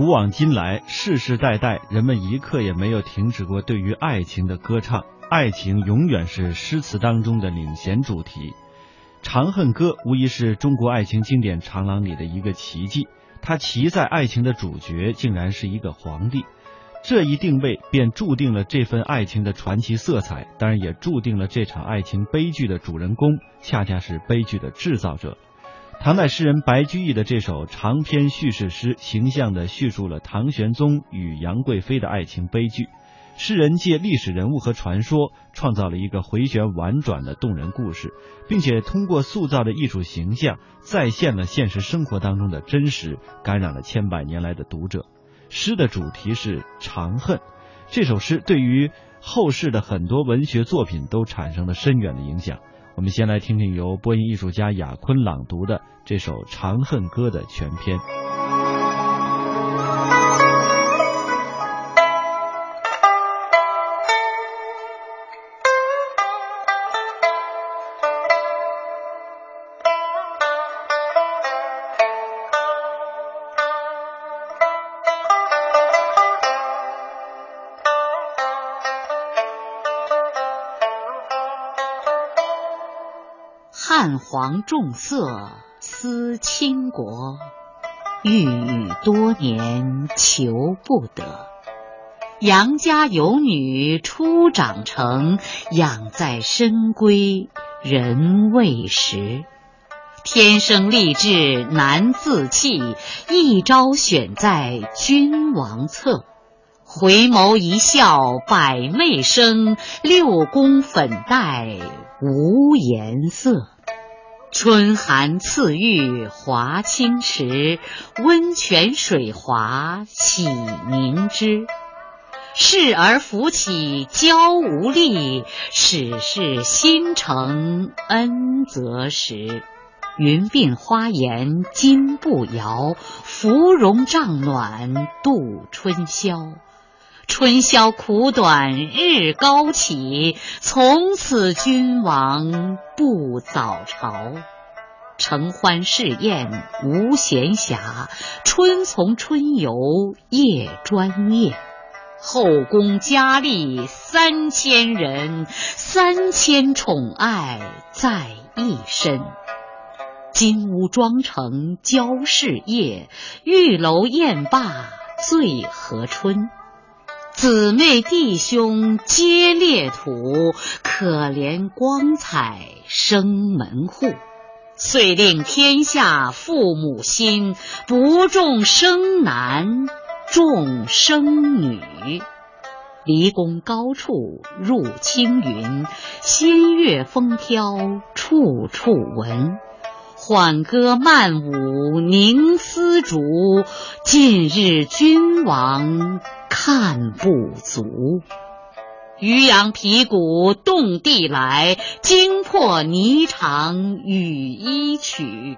古往今来，世世代代，人们一刻也没有停止过对于爱情的歌唱。爱情永远是诗词当中的领衔主题，《长恨歌》无疑是中国爱情经典长廊里的一个奇迹。它骑在爱情的主角，竟然是一个皇帝。这一定位便注定了这份爱情的传奇色彩，当然也注定了这场爱情悲剧的主人公恰恰是悲剧的制造者。唐代诗人白居易的这首长篇叙事诗，形象地叙述了唐玄宗与杨贵妃的爱情悲剧。诗人借历史人物和传说，创造了一个回旋婉转的动人故事，并且通过塑造的艺术形象，再现了现实生活当中的真实，感染了千百年来的读者。诗的主题是长恨，这首诗对于后世的很多文学作品都产生了深远的影响。我们先来听听由播音艺术家雅坤朗读的这首《长恨歌》的全篇。汉皇重色思倾国，郁郁多年求不得。杨家有女初长成，养在深闺人未识。天生丽质难自弃，一朝选在君王侧。回眸一笑百媚生，六宫粉黛无颜色。春寒赐浴华清池，温泉水滑洗凝脂。侍儿扶起娇无力，始是新承恩泽时。云鬓花颜金步摇，芙蓉帐暖度春宵。春宵苦短日高起，从此君王不早朝。承欢侍宴无闲暇，春从春游夜专夜。后宫佳丽三千人，三千宠爱在一身。金屋妆成娇侍夜，玉楼宴罢醉和春。姊妹弟兄皆列土，可怜光彩生门户。遂令天下父母心，不重生男重生女。离宫高处入青云，仙乐风飘处处闻。缓歌慢舞凝丝竹，近日君王。看不足，渔阳鼙鼓动地来，惊破霓裳羽衣曲。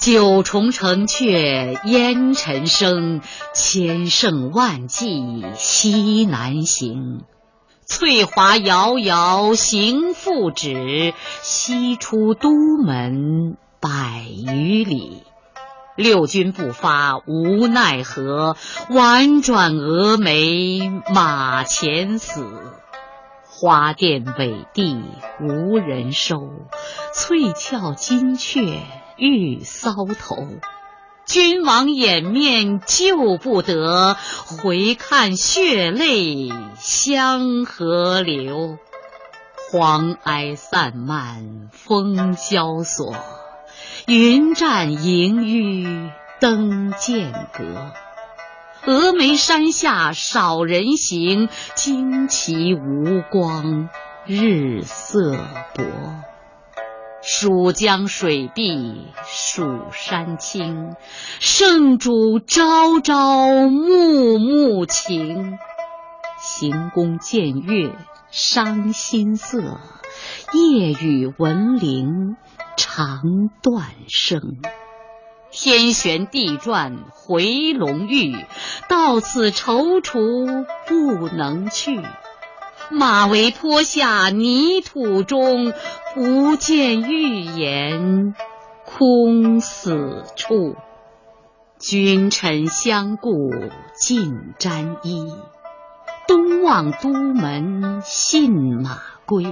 九重城阙烟尘生，千乘万骑西南行。翠华遥遥行复止，西出都门百余里。六军不发无奈何，宛转蛾眉马前死。花钿委地无人收，翠翘金雀玉搔头。君王掩面救不得，回看血泪相和流。黄埃散漫风萧索。云栈萦纡登剑阁，峨眉山下少人行，旌旗无光日色薄。蜀江水碧蜀山青，圣主朝朝暮暮情。行宫见月伤心色，夜雨闻铃。长断声，天旋地转回龙驭，到此踌躇不能去。马嵬坡下泥土中，不见玉颜空死处。君臣相顾尽沾衣，东望都门信马归。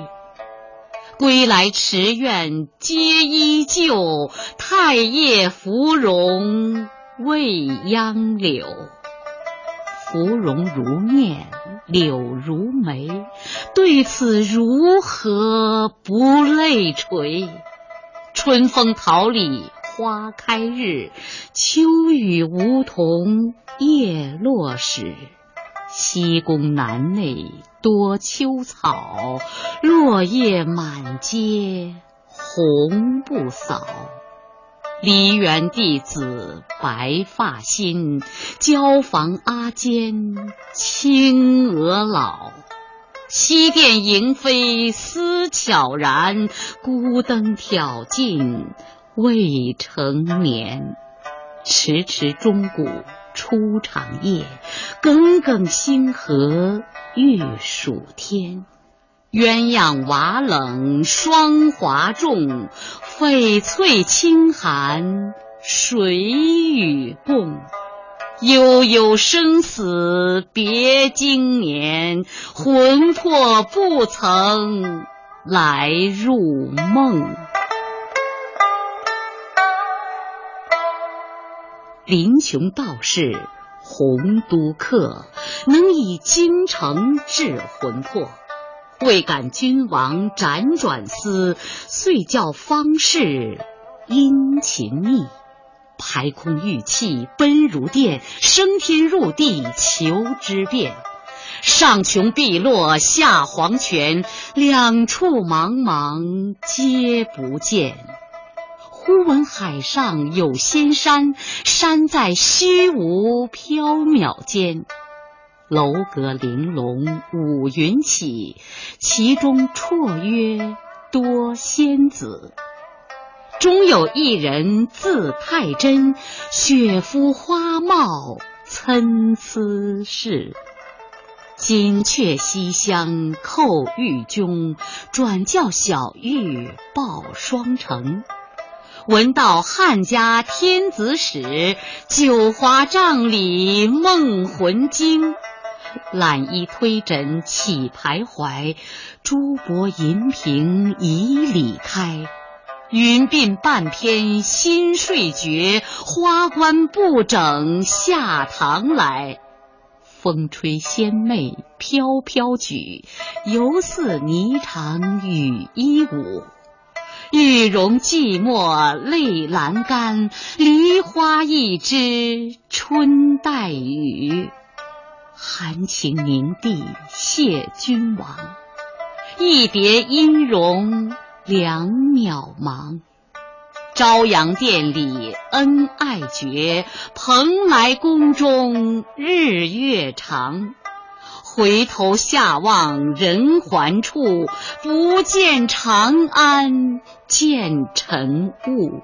归来池苑皆依旧，太液芙蓉未央柳。芙蓉如面，柳如眉，对此如何不泪垂？春风桃李花开日，秋雨梧桐叶落时。西宫南内多秋草，落叶满阶红不扫。梨园弟子白发新，椒房阿监青娥老。西殿萤飞思悄然，孤灯挑尽未成眠。迟迟钟鼓初长夜，耿耿星河欲曙天。鸳鸯瓦冷霜华重，翡翠清寒谁与共？悠悠生死别经年，魂魄不曾来入梦。林琼道士，洪都客，能以京城治魂魄。未感君王辗转思，遂教方士殷勤觅。排空玉气奔如电，升天入地求之遍。上穷碧落下黄泉，两处茫茫皆不见。忽闻海上有仙山，山在虚无缥缈间。楼阁玲珑五云起，其中绰约多仙子。中有一人字太真，雪肤花貌参差是。金阙西厢叩玉钟，转教小玉报双成。闻道汉家天子使，九华帐里梦魂惊。揽衣推枕起徘徊，珠箔银屏迤逦开。云鬓半偏新睡觉，花冠不整下堂来。风吹仙袂飘飘举，犹似霓裳羽衣舞。玉容寂寞泪阑干，梨花一枝春带雨。含情凝睇谢君王，一别音容两渺茫。朝阳殿里恩爱绝，蓬莱宫中日月长。回头下望人寰处，不见长安见尘雾。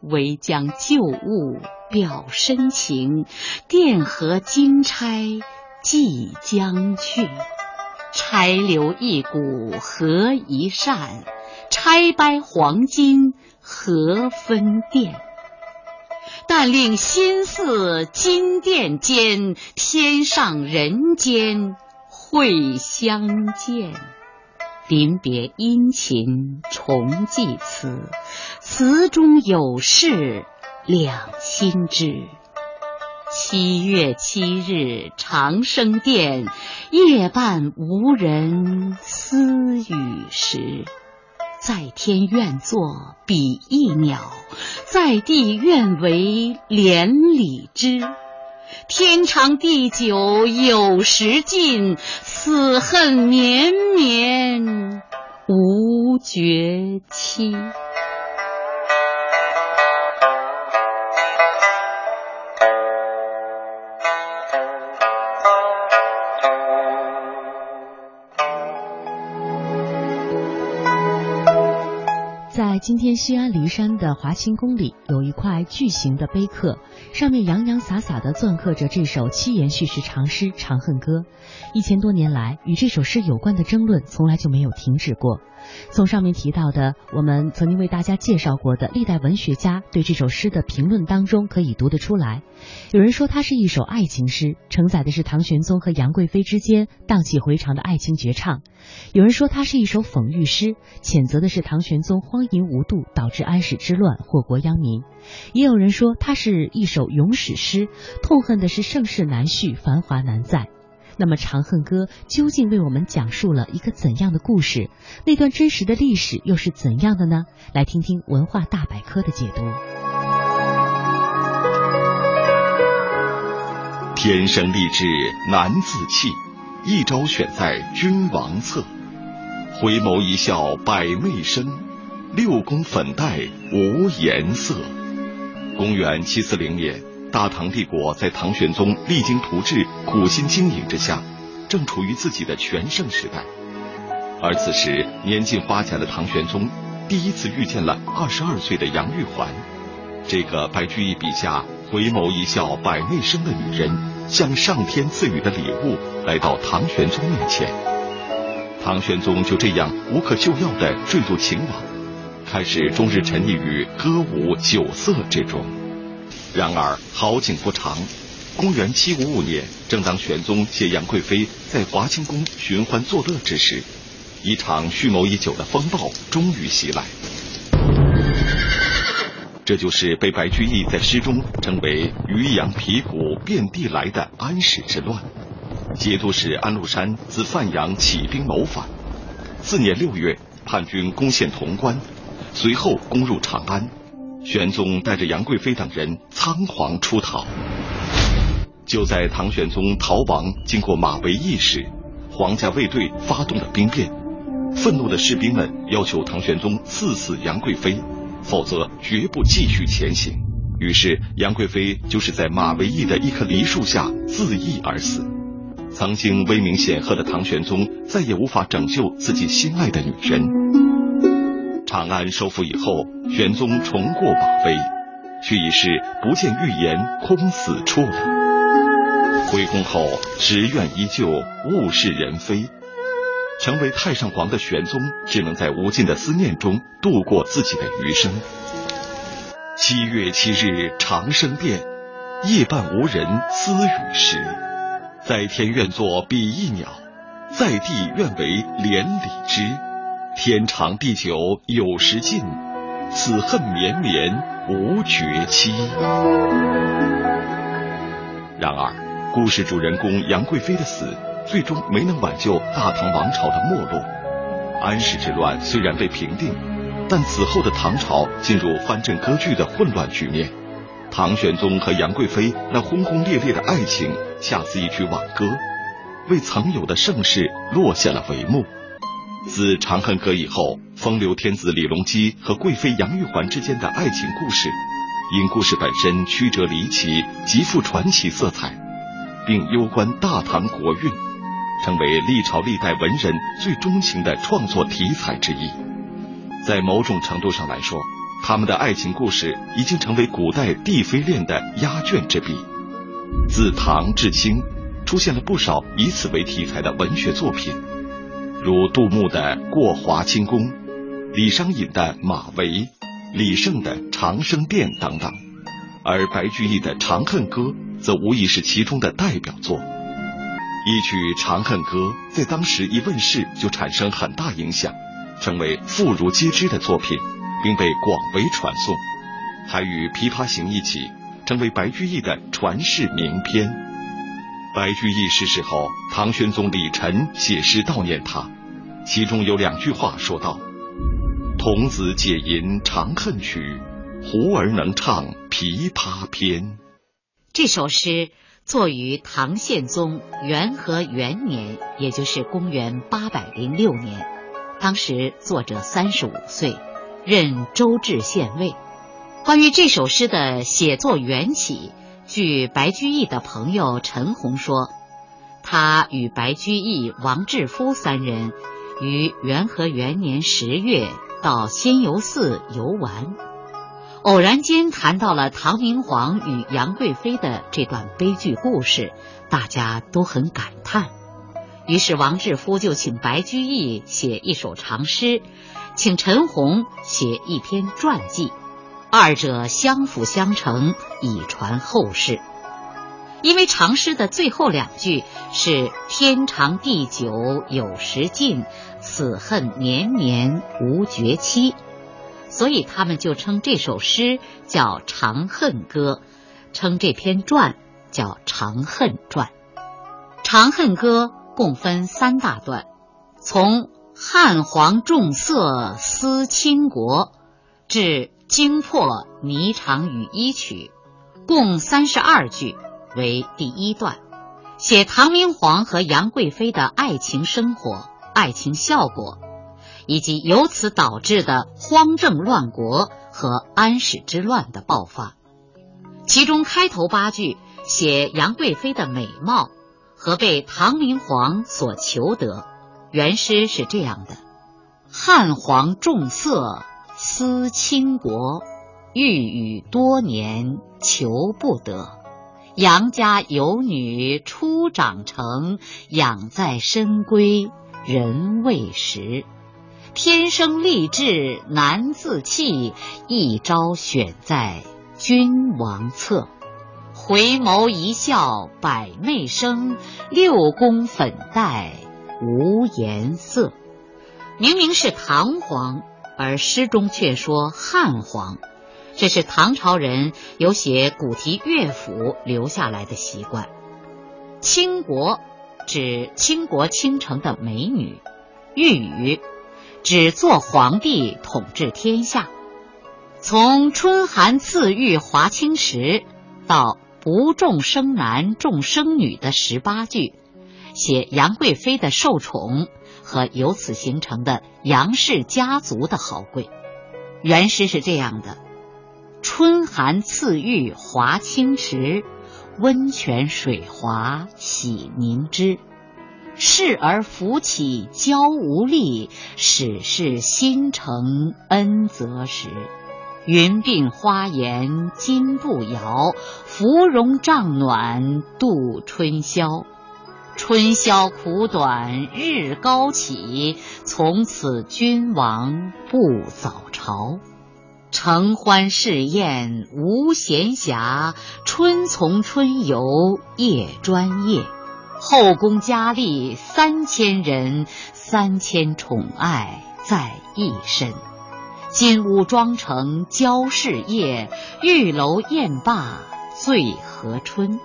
唯将旧物表深情，钿合金钗寄将去。钗留一股合一扇，钗掰黄金何分店？但令心似金殿间，天上人间会相见。临别殷勤重寄词，词中有事两心知。七月七日长生殿，夜半无人私语时。在天愿作比翼鸟，在地愿为连理枝。天长地久有时尽，此恨绵绵无绝期。今天西安骊山的华清宫里，有一块巨型的碑刻，上面洋洋洒洒地篆刻着这首七言叙事长诗《长恨歌》。一千多年来，与这首诗有关的争论从来就没有停止过。从上面提到的，我们曾经为大家介绍过的历代文学家对这首诗的评论当中，可以读得出来。有人说它是一首爱情诗，承载的是唐玄宗和杨贵妃之间荡气回肠的爱情绝唱；有人说它是一首讽喻诗，谴责的是唐玄宗荒淫无度，导致安史之乱，祸国殃民；也有人说它是一首咏史诗，痛恨的是盛世难续，繁华难再。那么《长恨歌》究竟为我们讲述了一个怎样的故事？那段真实的历史又是怎样的呢？来听听文化大百科的解读。天生丽质难自弃，一朝选在君王侧。回眸一笑百媚生，六宫粉黛无颜色。公元七四零年。大唐帝国在唐玄宗励精图治、苦心经营之下，正处于自己的全盛时代。而此时年近花甲的唐玄宗，第一次遇见了二十二岁的杨玉环，这个白居易笔下回眸一笑百媚生的女人，像上天赐予的礼物来到唐玄宗面前。唐玄宗就这样无可救药的坠入情网，开始终日沉溺于歌舞酒色之中。然而好景不长，公元七五五年，正当玄宗携杨贵妃在华清宫寻欢作乐之时，一场蓄谋已久的风暴终于袭来。这就是被白居易在诗中称为“渔阳鼙鼓遍地来”的安史之乱。节度使安禄山自范阳起兵谋反，次年六月，叛军攻陷潼关，随后攻入长安。玄宗带着杨贵妃等人仓皇出逃。就在唐玄宗逃亡经过马嵬驿时，皇家卫队发动了兵变。愤怒的士兵们要求唐玄宗赐死杨贵妃，否则绝不继续前行。于是杨贵妃就是在马嵬驿的一棵梨树下自缢而死。曾经威名显赫的唐玄宗再也无法拯救自己心爱的女人。长安收复以后，玄宗重过马嵬，却已是不见预言，空死处了。归宫后，只愿依旧，物是人非。成为太上皇的玄宗，只能在无尽的思念中度过自己的余生。七月七日长生殿，夜半无人私语时。在天愿作比翼鸟，在地愿为连理枝。天长地久有时尽，此恨绵绵无绝期。然而，故事主人公杨贵妃的死，最终没能挽救大唐王朝的没落。安史之乱虽然被平定，但此后的唐朝进入藩镇割据的混乱局面。唐玄宗和杨贵妃那轰轰烈烈的爱情，恰似一曲挽歌，为曾有的盛世落下了帷幕。自《长恨歌》以后，风流天子李隆基和贵妃杨玉环之间的爱情故事，因故事本身曲折离奇、极富传奇色彩，并攸关大唐国运，成为历朝历代文人最钟情的创作题材之一。在某种程度上来说，他们的爱情故事已经成为古代帝妃恋的压卷之笔。自唐至清，出现了不少以此为题材的文学作品。如杜牧的《过华清宫》，李商隐的《马嵬》，李胜的《长生殿》等等，而白居易的《长恨歌》则无疑是其中的代表作。一曲《长恨歌》在当时一问世就产生很大影响，成为妇孺皆知的作品，并被广为传颂，还与《琵琶行》一起成为白居易的传世名篇。白居易逝世后，唐玄宗李忱写诗悼念他，其中有两句话说道：“童子解吟长恨曲，胡儿能唱琵琶篇。”这首诗作于唐宪宗元和元年，也就是公元八百零六年，当时作者三十五岁，任周至县尉。关于这首诗的写作缘起。据白居易的朋友陈洪说，他与白居易、王志夫三人于元和元年十月到仙游寺游玩，偶然间谈到了唐明皇与杨贵妃的这段悲剧故事，大家都很感叹。于是王志夫就请白居易写一首长诗，请陈洪写一篇传记，二者相辅相成，以传后世。因为长诗的最后两句是“天长地久有时尽，此恨绵绵无绝期”，所以他们就称这首诗叫《长恨歌》，称这篇传叫《长恨传》。《长恨歌》共分三大段，从汉皇重色思倾国至惊破霓裳羽衣曲，共三十二句。为第一段，写唐明皇和杨贵妃的爱情生活、爱情效果，以及由此导致的荒政乱国和安史之乱的爆发。其中开头八句写杨贵妃的美貌和被唐明皇所求得。原诗是这样的：“汉皇重色思倾国，欲与多年求不得。”杨家有女初长成，养在深闺人未识。天生丽质难自弃，一朝选在君王侧。回眸一笑百媚生，六宫粉黛无颜色。明明是唐皇，而诗中却说汉皇。这是唐朝人有写古题乐府留下来的习惯。倾国指倾国倾城的美女，御宇指做皇帝统治天下。从春寒赐浴华清池到不重生男重生女的十八句，写杨贵妃的受宠和由此形成的杨氏家族的豪贵。原诗是这样的。春寒赐浴华清池，温泉水滑洗凝脂。侍儿扶起娇无力，始是新承恩泽时。云鬓花颜金步摇，芙蓉帐暖度春宵。春宵苦短日高起，从此君王不早朝。承欢侍宴无闲暇，春从春游夜专夜。后宫佳丽三千人，三千宠爱在一身。金屋妆成娇侍夜，玉楼宴罢醉和春。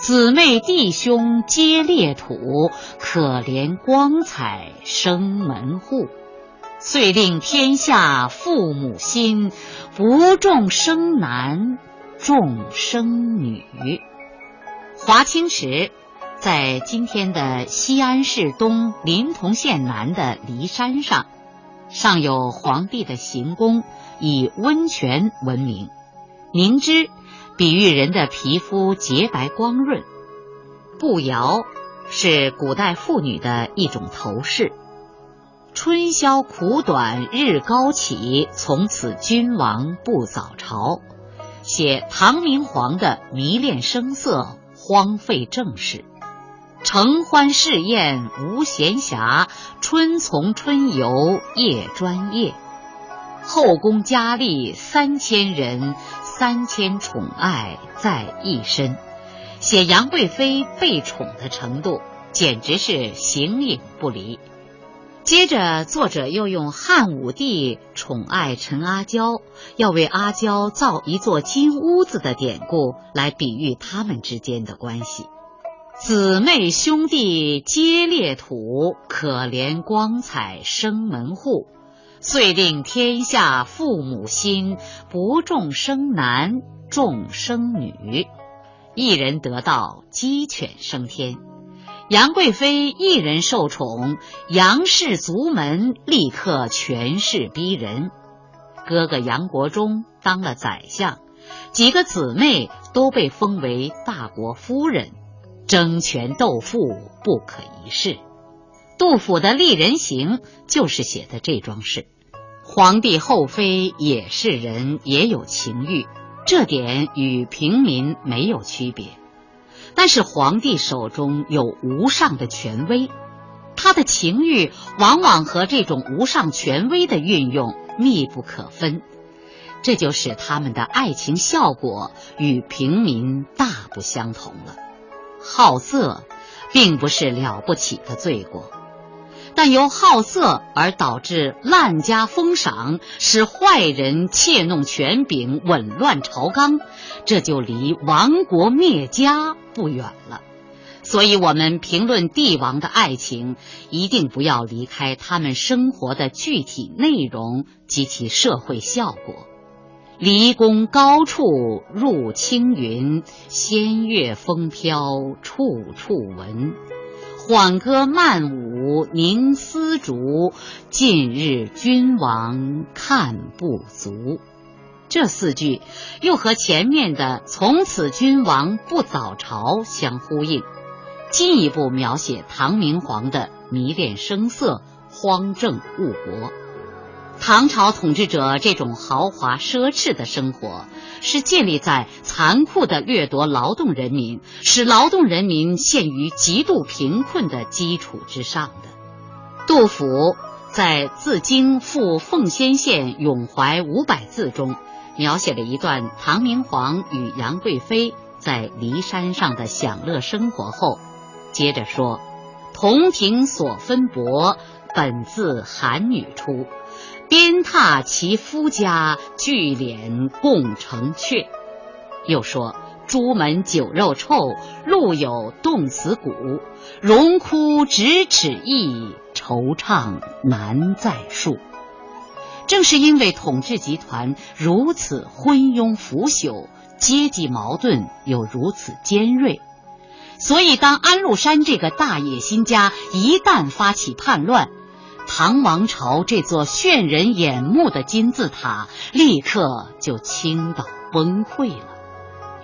姊妹弟兄皆列土，可怜光彩生门户。遂令天下父母心，不重生男，重生女。华清池在今天的西安市东临潼县南的骊山上，上有皇帝的行宫，以温泉闻名。凝脂比喻人的皮肤洁白光润，步摇是古代妇女的一种头饰。春宵苦短日高起，从此君王不早朝。写唐明皇的迷恋声色，荒废政事。承欢侍宴无闲暇，春从春游夜专夜。后宫佳丽三千人，三千宠爱在一身。写杨贵妃被宠的程度，简直是形影不离。接着，作者又用汉武帝宠爱陈阿娇，要为阿娇造一座金屋子的典故来比喻他们之间的关系。姊妹兄弟皆列土，可怜光彩生门户。遂令天下父母心，不重生男，重生女。一人得道，鸡犬升天。杨贵妃一人受宠，杨氏族门立刻权势逼人。哥哥杨国忠当了宰相，几个姊妹都被封为大国夫人，争权斗富不可一世。杜甫的《丽人行》就是写的这桩事。皇帝后妃也是人，也有情欲，这点与平民没有区别。但是皇帝手中有无上的权威，他的情欲往往和这种无上权威的运用密不可分，这就使他们的爱情效果与平民大不相同了。好色，并不是了不起的罪过。但由好色而导致滥加封赏，使坏人窃弄权柄、紊乱朝纲，这就离亡国灭家不远了。所以，我们评论帝王的爱情，一定不要离开他们生活的具体内容及其社会效果。离宫高处入青云，仙乐风飘处处闻。缓歌慢舞凝丝竹，近日君王看不足。这四句又和前面的“从此君王不早朝”相呼应，进一步描写唐明皇的迷恋声色、荒政误国。唐朝统治者这种豪华奢侈的生活，是建立在残酷的掠夺劳动人民，使劳动人民陷于极度贫困的基础之上的。杜甫在《自京赴奉先县咏怀五百字》中，描写了一段唐明皇与杨贵妃在骊山上的享乐生活后，接着说：“同庭所分薄，本自寒女出。”鞭挞其夫家，聚敛共成阙。又说：朱门酒肉臭，路有冻死骨。荣枯咫尺意，惆怅难再述。正是因为统治集团如此昏庸腐朽，阶级矛盾又如此尖锐，所以当安禄山这个大野心家一旦发起叛乱，唐王朝这座炫人眼目的金字塔立刻就倾倒崩溃了。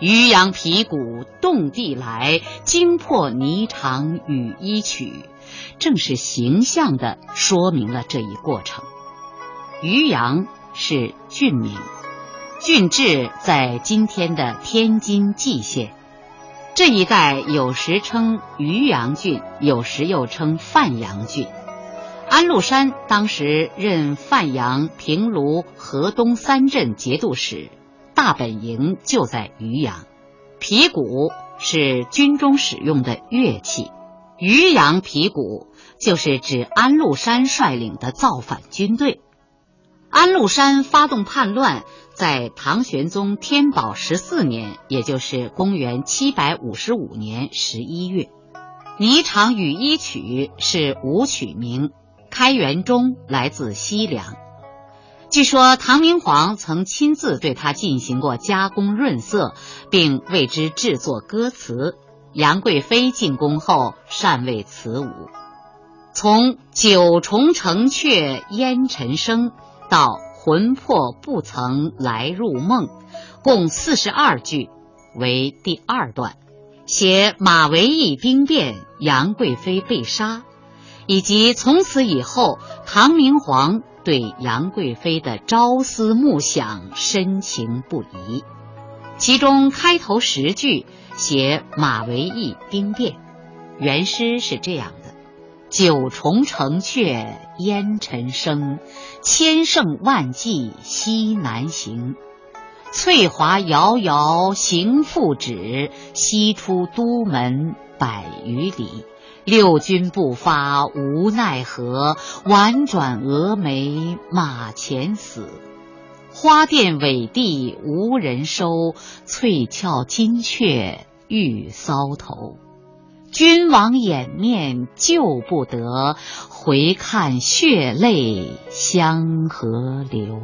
渔阳鼙鼓动地来，惊破霓裳羽衣曲，正是形象地说明了这一过程。渔阳是郡名，郡治在今天的天津蓟县。这一带有时称渔阳郡，有时又称范阳郡。安禄山当时任范阳、平卢、河东三镇节度使，大本营就在渔阳。皮鼓是军中使用的乐器，渔阳皮鼓就是指安禄山率领的造反军队。安禄山发动叛乱，在唐玄宗天宝十四年，也就是公元七百五十五年十一月，《霓裳羽衣曲》是舞曲名。开元中来自西凉，据说唐明皇曾亲自对他进行过加工润色，并为之制作歌词。杨贵妃进宫后善为此舞。从“九重城阙烟尘生”到“魂魄不曾来入梦”，共四十二句，为第二段，写马嵬驿兵变，杨贵妃被杀。以及从此以后，唐明皇对杨贵妃的朝思暮想、深情不移。其中开头十句写马嵬驿兵变，原诗是这样的：“九重城阙烟尘生，千乘万骑西南行。翠华遥遥行复止，西出都门百余里。”六军不发无奈何，宛转蛾眉马前死。花钿委地无人收，翠翘金雀玉搔头。君王掩面救不得，回看血泪相和流。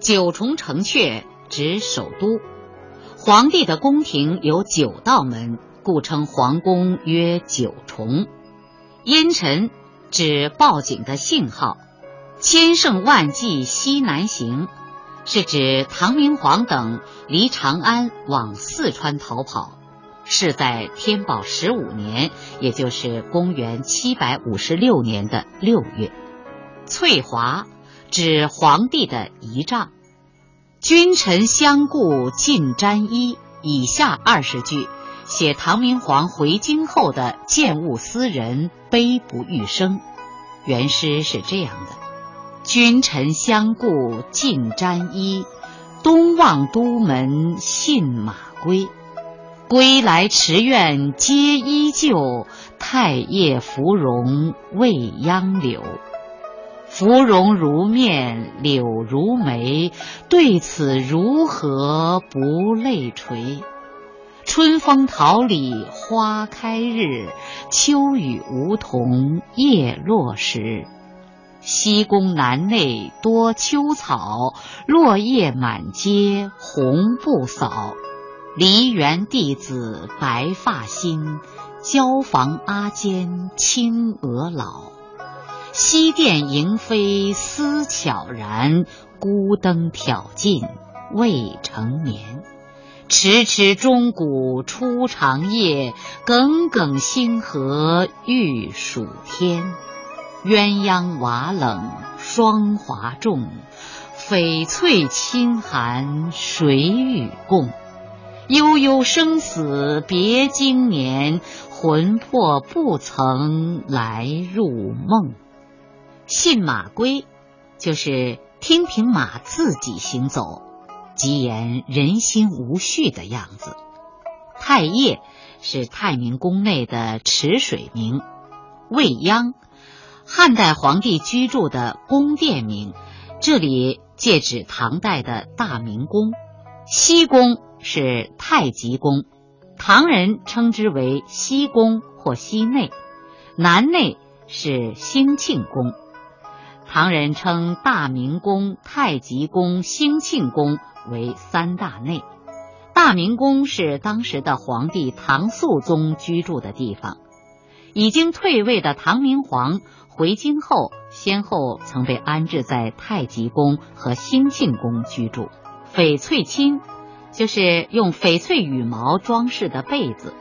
九重城阙指首都，皇帝的宫廷有九道门。故称皇宫曰九重，烟尘指报警的信号，千乘万骑西南行，是指唐明皇等离长安往四川逃跑，是在天宝十五年，也就是公元七百五十六年的六月。翠华指皇帝的仪仗。君臣相顾尽沾衣。以下二十句写唐明皇回京后的见物思人、悲不欲生。原诗是这样的：君臣相顾尽沾衣，东望都门信马归。归来池苑皆依旧，太液芙蓉未央柳。芙蓉如面柳如眉，对此如何不泪垂？春风桃李花开日，秋雨梧桐叶落时。西宫南内多秋草，落叶满阶红不扫。梨园弟子白发新，椒房阿监青娥老。西殿萤飞思悄然，孤灯挑尽未成眠。迟迟钟鼓初长夜，耿耿星河欲曙天。鸳鸯瓦冷霜华重，翡翠衾寒谁与共？悠悠生死别经年，魂魄不曾来入梦。信马归，就是听凭马自己行走，即言人心无序的样子。太液是太明宫内的池水名，未央，汉代皇帝居住的宫殿名，这里借指唐代的大明宫。西宫。是太极宫，唐人称之为西宫或西内；南内是兴庆宫。唐人称大明宫、太极宫、兴庆宫为三大内。大明宫是当时的皇帝唐肃宗居住的地方。已经退位的唐明皇回京后，先后曾被安置在太极宫和兴庆宫居住。翡翠衾。就是用翡翠羽毛装饰的被子，